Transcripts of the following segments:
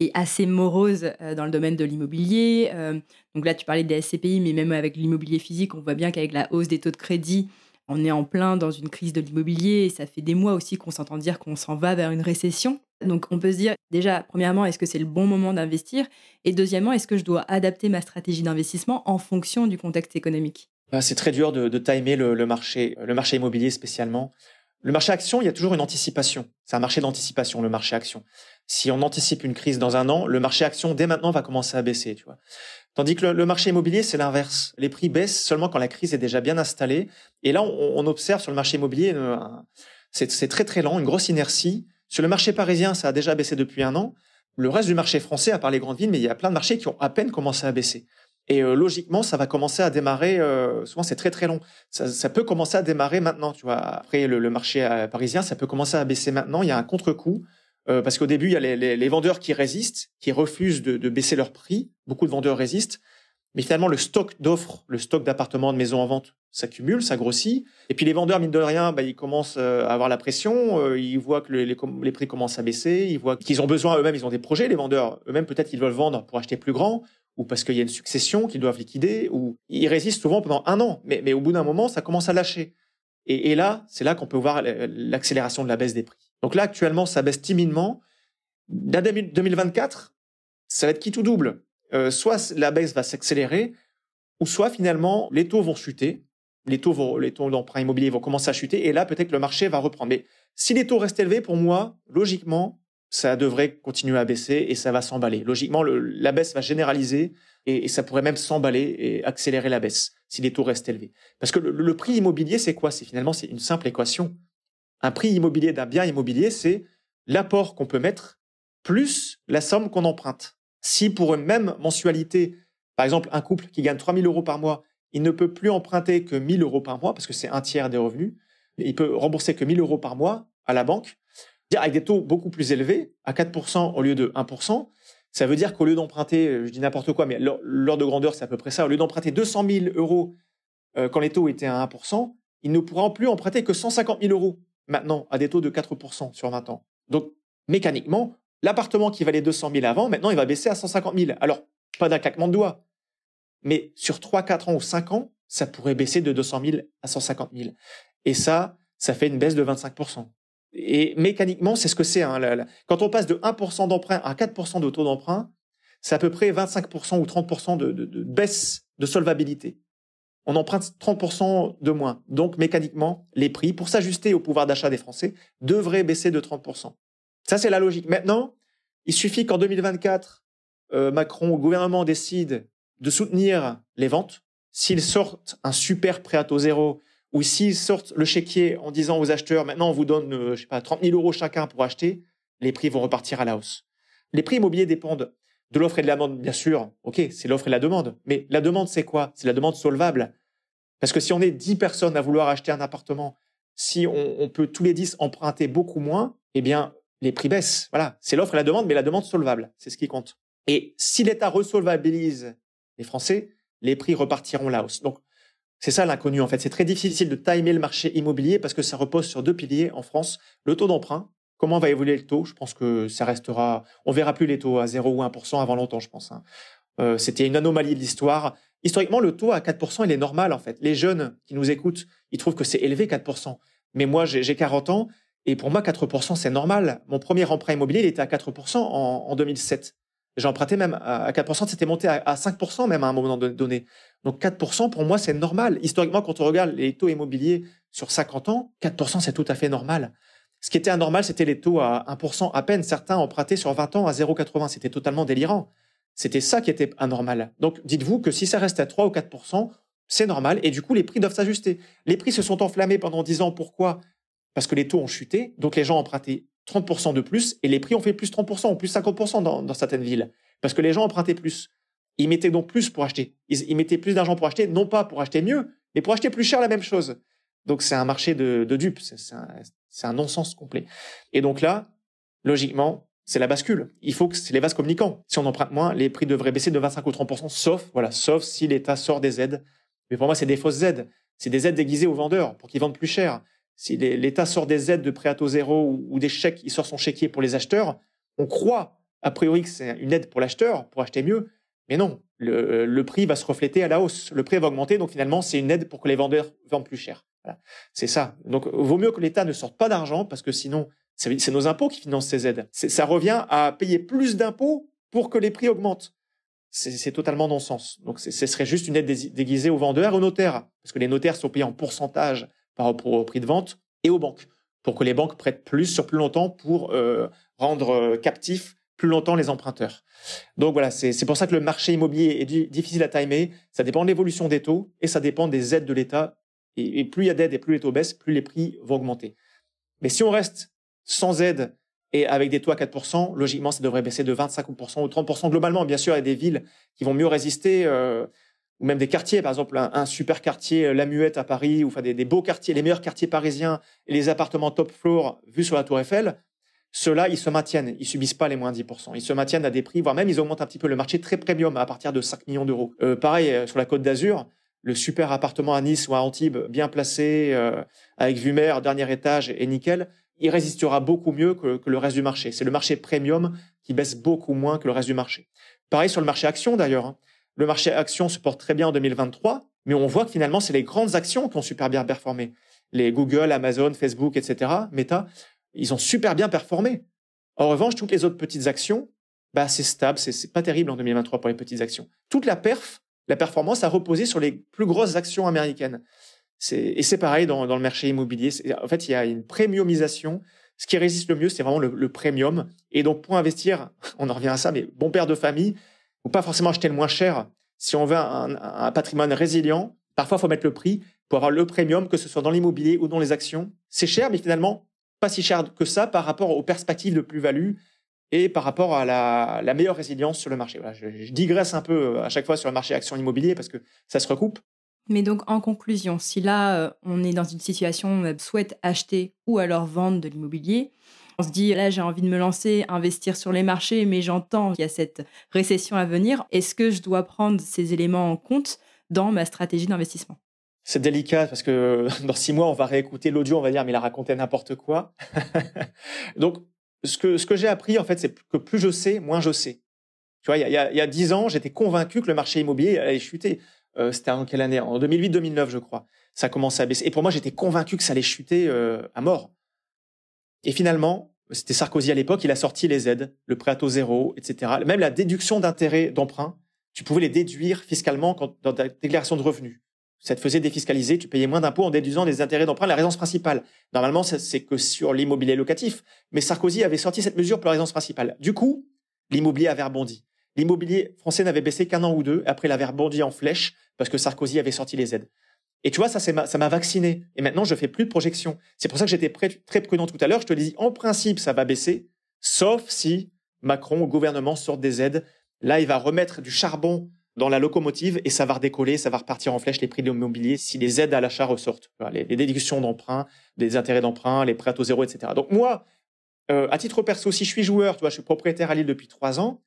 est assez morose euh, dans le domaine de l'immobilier. Euh, donc là, tu parlais des SCPI, mais même avec l'immobilier physique, on voit bien qu'avec la hausse des taux de crédit, on est en plein dans une crise de l'immobilier et ça fait des mois aussi qu'on s'entend dire qu'on s'en va vers une récession. Donc on peut se dire déjà, premièrement, est-ce que c'est le bon moment d'investir? Et deuxièmement, est-ce que je dois adapter ma stratégie d'investissement en fonction du contexte économique? Ah, C'est très dur de, timer le, le marché, le marché immobilier spécialement. Le marché action, il y a toujours une anticipation. C'est un marché d'anticipation, le marché action. Si on anticipe une crise dans un an, le marché action, dès maintenant, va commencer à baisser. Tu vois. Tandis que le, marché immobilier, c'est l'inverse. Les prix baissent seulement quand la crise est déjà bien installée. Et là, on, observe sur le marché immobilier, euh, c'est très très lent, une grosse inertie. Sur le marché parisien, ça a déjà baissé depuis un an. Le reste du marché français, à part les grandes villes, mais il y a plein de marchés qui ont à peine commencé à baisser. Et euh, logiquement, ça va commencer à démarrer. euh, souvent, c'est très très long. Ça, peut commencer à démarrer maintenant. Tu vois, après le, marché parisien, ça peut commencer à baisser maintenant. Il y a un contre-coup euh, parce qu'au début, il y a les, les- les vendeurs qui résistent, qui refusent de, de baisser leur prix. Beaucoup de vendeurs résistent. Mais finalement, le stock d'offres, le stock d'appartements, de maisons en vente, s'accumule, ça grossit. Et puis les vendeurs, mine de rien, bah, ils commencent euh, à avoir la pression. euh, ils voient que le- les, les prix commencent à baisser. Ils voient qu'ils ont besoin eux-mêmes. Ils ont des projets. Les vendeurs eux-mêmes, peut-être, ils veulent vendre pour acheter plus grand ou parce qu'il y a une succession qu'ils doivent liquider, ou ils résistent souvent pendant un an, mais, mais au bout d'un moment, ça commence à lâcher. Et là, c'est là qu'on peut voir l'accélération de la baisse des prix. Donc là, actuellement, ça baisse timidement. L'année 2024, ça va être qui tout double. Euh, soit la baisse va s'accélérer, ou soit finalement les taux vont chuter, les taux vont, les taux d'emprunt immobilier vont commencer à chuter, et là peut-être le marché va reprendre. Mais si les taux restent élevés, pour moi, logiquement, ça devrait continuer à baisser et ça va s'emballer. Logiquement, la baisse va généraliser et, et ça pourrait même s'emballer et accélérer la baisse si les taux restent élevés. Parce que le, le prix immobilier, c'est quoi? C'est finalement c'est une simple équation. Un prix immobilier d'un bien immobilier, c'est l'apport qu'on peut mettre plus la somme qu'on emprunte. Si pour une même mensualité, par exemple un couple qui gagne 3000 euros par mois, il ne peut plus emprunter que 1000 euros par mois parce que c'est un tiers des revenus, il peut rembourser que 1000 euros par mois à la banque, avec des taux beaucoup plus élevés, à 4% au lieu de 1%, ça veut dire qu'au lieu d'emprunter, je dis n'importe quoi, mais l'or- l'ordre de grandeur, c'est à peu près ça, au lieu d'emprunter 200 000 euros euh, quand les taux étaient à 1%, il ne pourra plus emprunter que 150 000 euros maintenant à des taux de 4% sur 20 ans. Donc, mécaniquement, l'appartement qui valait 200 000 avant, maintenant, il va baisser à 150 000. Alors, pas d'un claquement de doigts, mais sur 3, 4 ans ou 5 ans, ça pourrait baisser de 200 000 à 150 000. Et ça, ça fait une baisse de 25%. Et mécaniquement, c'est ce que c'est. hein, Quand on passe de 1% d'emprunt à 4% de taux d'emprunt, c'est à peu près 25% ou 30% de, de, de baisse de solvabilité. On emprunte 30% de moins. Donc, mécaniquement, les prix, pour s'ajuster au pouvoir d'achat des Français, devraient baisser de 30%. Ça, c'est la logique. Maintenant, il suffit qu'en 2024, euh, Macron, le gouvernement décide de soutenir les ventes. S'ils sortent un super prêt à taux zéro, ou s'ils sortent le chéquier en disant aux acheteurs, maintenant on vous donne, euh, je sais pas, 30 000 euros chacun pour acheter, les prix vont repartir à la hausse. Les prix immobiliers dépendent de l'offre et de la demande, bien sûr. Ok, c'est l'offre et la demande. Mais la demande, c'est quoi? C'est la demande solvable. Parce que si on est 10 personnes à vouloir acheter un appartement, si on, peut tous les 10 emprunter beaucoup moins, eh bien, les prix baissent. Voilà, c'est l'offre et la demande, mais la demande solvable, c'est ce qui compte. Et si l'État resolvabilise les Français, les prix repartiront la hausse. Donc, c'est ça l'inconnu en fait. C'est très difficile de timer le marché immobilier parce que ça repose sur deux piliers en France. Le taux d'emprunt, comment va évoluer le taux? Je pense que ça restera, on verra plus les taux à 0 ou 1% avant longtemps, je pense. hein. Euh, C'était une anomalie de l'histoire. Historiquement, le taux à 4%, il est normal en fait. Les jeunes qui nous écoutent, ils trouvent que c'est élevé 4%. Mais moi, j'ai j'ai 40 ans et pour moi, 4%, c'est normal. Mon premier emprunt immobilier, il était à 4% en, en 2007. J'ai emprunté même à 4%, c'était monté à 5% même à un moment donné. Donc 4% pour moi c'est normal. Historiquement, quand on regarde les taux immobiliers sur 50 ans, 4% c'est tout à fait normal. Ce qui était anormal, c'était les taux à 1% à peine. Certains empruntaient sur 20 ans à 0,80. C'était totalement délirant. C'était ça qui était anormal. Donc dites-vous que si ça reste à 3 ou 4%, c'est normal. Et du coup, les prix doivent s'ajuster. Les prix se sont enflammés pendant 10 ans. Pourquoi? Parce que les taux ont chuté. Donc les gens empruntaient 30% de plus et les prix ont fait plus 30% ou plus 50% dans, dans certaines villes. Parce que les gens empruntaient plus. Ils mettaient donc plus pour acheter. Ils, mettaient plus d'argent pour acheter, non pas pour acheter mieux, mais pour acheter plus cher la même chose. Donc c'est un marché de, dupes. C'est un non-sens complet. Et donc là, logiquement, c'est la bascule. Il faut que c'est les vases communicants. Si on emprunte moins, les prix devraient baisser de 25 ou 30%, sauf, voilà, sauf si l'État sort des aides. Mais pour moi, c'est des fausses aides. C'est des aides déguisées aux vendeurs pour qu'ils vendent plus cher si l'État sort des aides de prêt à taux zéro ou, des chèques, il sort son chéquier pour les acheteurs, on croit a priori que c'est une aide pour l'acheteur, pour acheter mieux, mais non, le, prix va se refléter à la hausse, le prix va augmenter, donc finalement c'est une aide pour que les vendeurs vendent plus cher. C'est ça. Donc vaut mieux que l'État ne sorte pas d'argent parce que sinon c'est nos impôts qui financent ces aides. Ça revient à payer plus d'impôts pour que les prix augmentent. C'est totalement non-sens. Donc ce serait juste une aide déguisée aux vendeurs et aux notaires, parce que les notaires sont payés en pourcentage par rapport au prix de vente et aux banques, pour que les banques prêtent plus sur plus longtemps pour euh, rendre euh, captifs plus longtemps les emprunteurs. Donc voilà, c'est pour ça que le marché immobilier est difficile à timer. Ça dépend de l'évolution des taux et ça dépend des aides de l'État. Et, plus il y a d'aides et plus les taux baissent, plus les prix vont augmenter. Mais si on reste sans aide et avec des taux à 4%, logiquement, ça devrait baisser de 25% ou 30% globalement. Bien sûr, il y a des villes qui vont mieux résister. Euh, ou même des quartiers, par exemple un, super quartier euh, La Muette à Paris, ou enfin des, beaux quartiers, les meilleurs quartiers parisiens, et les appartements top floor vus sur la Tour Eiffel, ceux-là, ils se maintiennent, ils subissent pas les moins 10%. Ils se maintiennent à des prix, voire même ils augmentent un petit peu le marché très premium à partir de 5 millions d'euros. Euh, pareil, sur la Côte d'Azur, le super appartement à Nice ou à Antibes, bien placé, avec vue mer, dernier étage et nickel, il résistera beaucoup mieux que, le reste du marché. C'est le marché premium qui baisse beaucoup moins que le reste du marché. Pareil sur le marché action d'ailleurs. Hein. Le marché action se porte très bien en 2023, mais on voit que finalement, c'est les grandes actions qui ont super bien performé. Les Google, Amazon, Facebook, etc., Meta, ils ont super bien performé. En revanche, toutes les autres petites actions, bah, c'est stable, c'est pas terrible en 2023 pour les petites actions. Toute la perf, la performance a reposé sur les plus grosses actions américaines. Et c'est pareil dans, le marché immobilier. En fait, il y a une premiumisation. Ce qui résiste le mieux, c'est vraiment le, premium. Et donc, pour investir, on en revient à ça, mais bon père de famille, ou pas forcément acheter le moins cher. Si on veut un, patrimoine résilient, parfois il faut mettre le prix pour avoir le premium, que ce soit dans l'immobilier ou dans les actions. C'est cher, mais finalement pas si cher que ça par rapport aux perspectives de plus-value et par rapport à la, meilleure résilience sur le marché. je, digresse un peu euh, à chaque fois sur le marché action immobilier parce que ça se recoupe. Mais donc, en conclusion, si là, euh, on est dans une situation où on souhaite acheter ou alors vendre de l'immobilier, on se dit, là, j'ai envie de me lancer, investir sur les marchés, mais j'entends qu'il y a cette récession à venir. Est-ce que je dois prendre ces éléments en compte dans ma stratégie d'investissement? C'est délicat parce que dans six mois, on va réécouter l'audio, on va dire, mais il a raconté n'importe quoi. Donc, ce que, ce que j'ai appris, en fait, c'est que plus je sais, moins je sais. Tu vois, il y a, il y a dix ans, j'étais convaincu que le marché immobilier allait chuter. Euh, C'était en quelle année? En 2008-2009, je crois. Ça a commencé à baisser. Et pour moi, j'étais convaincu que ça allait chuter euh, à mort. Et finalement, c'était Sarkozy à l'époque, il a sorti les aides, le prêt à taux zéro, etc. Même la déduction d'intérêt d'emprunt, tu pouvais les déduire fiscalement dans ta déclaration de revenus. Ça te faisait défiscaliser, tu payais moins d'impôts en déduisant des intérêts d'emprunt. La résidence principale, normalement, c'est que sur l'immobilier locatif. Mais Sarkozy avait sorti cette mesure pour la résidence principale. Du coup, l'immobilier avait rebondi. L'immobilier français n'avait baissé qu'un an ou deux. Après, il avait rebondi en flèche parce que Sarkozy avait sorti les aides. Et tu vois, ça, ça m'a vacciné. Et maintenant, je fais plus de projection. C'est pour ça que j'étais très prudent tout à l'heure. Je te dis, en principe, ça va baisser, sauf si Macron, au gouvernement, sort des aides. Là, il va remettre du charbon dans la locomotive et ça va redécoller, ça va repartir en flèche les prix de l'immobilier si les aides à l'achat ressortent. Les, déductions d'emprunt, des intérêts d'emprunt, les prêts à taux zéro, etc. Donc moi, euh, à titre perso, si je suis joueur, tu vois, je suis propriétaire à Lille depuis trois ans,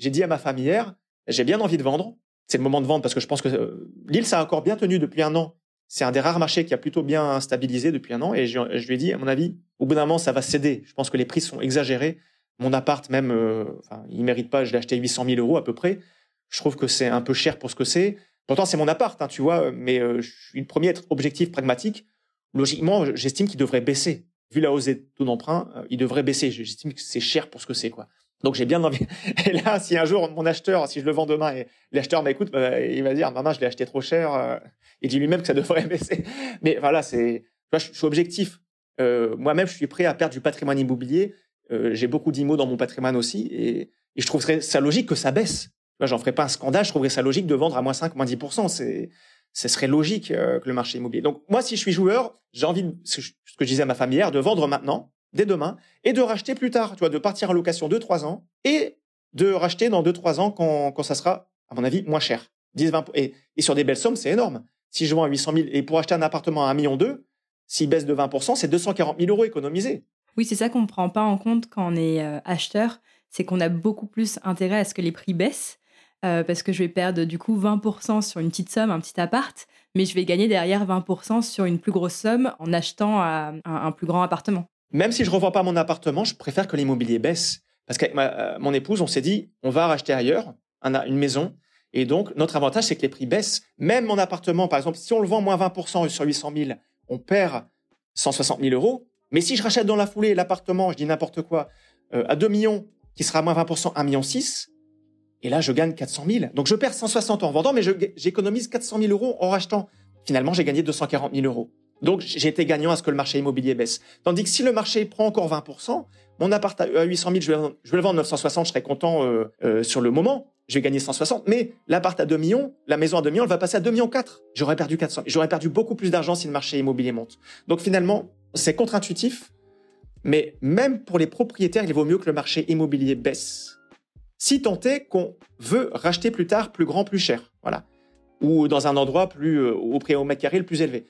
j'ai dit à ma femme hier, j'ai bien envie de vendre, c'est le moment de vendre parce que je pense que euh, l'île, ça a encore bien tenu depuis un an. C'est un des rares marchés qui a plutôt bien stabilisé depuis un an. Et je, lui ai dit, à mon avis, au bout d'un moment, ça va céder. Je pense que les prix sont exagérés. Mon appart, même, euh, enfin, il mérite pas. Je l'ai acheté 800 000 euros à peu près. Je trouve que c'est un peu cher pour ce que c'est. Pourtant, c'est mon appart, hein, tu vois. Mais euh, je suis le premier être objectif, pragmatique. Logiquement, j'estime qu'il devrait baisser. Vu la hausse des taux d'emprunt, il devrait baisser. J'estime que c'est cher pour ce que c'est, quoi. Donc j'ai bien envie. Et là, si un jour mon acheteur, si je le vends demain et l'acheteur m'écoute, bah, il va dire maman, je l'ai acheté trop cher. Euh, il dit lui-même que ça devrait baisser. Mais voilà, c'est, je suis objectif. Euh, moi-même, je suis prêt à perdre du patrimoine immobilier. Euh, j'ai beaucoup d'IMO dans mon patrimoine aussi, et, je trouverais ça logique que ça baisse. J'en ferais pas un scandale. Je trouverais ça logique de vendre à moins 5, moins 10% C'est, ce serait logique euh, que le marché immobilier. Donc moi, si je suis joueur, j'ai envie, de, ce que je disais à ma famille hier, de vendre maintenant dès demain et de racheter plus tard, tu vois, de partir en location 2-3 ans et de racheter dans 2-3 ans quand, quand ça sera, à mon avis, moins cher. 10, 20, et, et sur des belles sommes, c'est énorme. Si je vends à 800 000 et pour acheter un appartement à 1 million 2, s'il baisse de 20%, c'est 240 000 euros économisés. Oui, c'est ça qu'on ne prend pas en compte quand on est euh, acheteur, c'est qu'on a beaucoup plus intérêt à ce que les prix baissent, euh, parce que je vais perdre du coup 20% sur une petite somme, un petit appart, mais je vais gagner derrière 20% sur une plus grosse somme en achetant un, un plus grand appartement. Même si je revends pas mon appartement, je préfère que l'immobilier baisse. Parce qu'avec euh, mon épouse, on s'est dit, on va racheter ailleurs une maison. Et donc, notre avantage, c'est que les prix baissent. Même mon appartement, par exemple, si on le vend moins 20% sur 800 000, on perd 160 000 euros. Mais si je rachète dans la foulée l'appartement, je dis n'importe quoi, euh, à 2 millions, qui sera moins 20%, 1 million 6, et là, je gagne 400 000. Donc, je perds 160 en vendant, mais j'économise 400 000 euros en rachetant. Finalement, j'ai gagné 240 000 euros. Donc, j'ai été gagnant à ce que le marché immobilier baisse. Tandis que si le marché prend encore 20%, mon appart à 800 000, je vais, je le vendre 960, je serai content euh, euh, sur le moment. Je vais gagner 160. Mais l'appart à 2 millions, la maison à 2 millions, elle va passer à 2 millions 4. J'aurais perdu 400. J'aurais perdu beaucoup plus d'argent si le marché immobilier monte. Donc, finalement, c'est contre-intuitif. Mais même pour les propriétaires, il vaut mieux que le marché immobilier baisse si tant est qu'on veut racheter plus tard plus grand, plus cher, voilà, ou dans un endroit plus euh, au prix au mètre carré le plus élevé.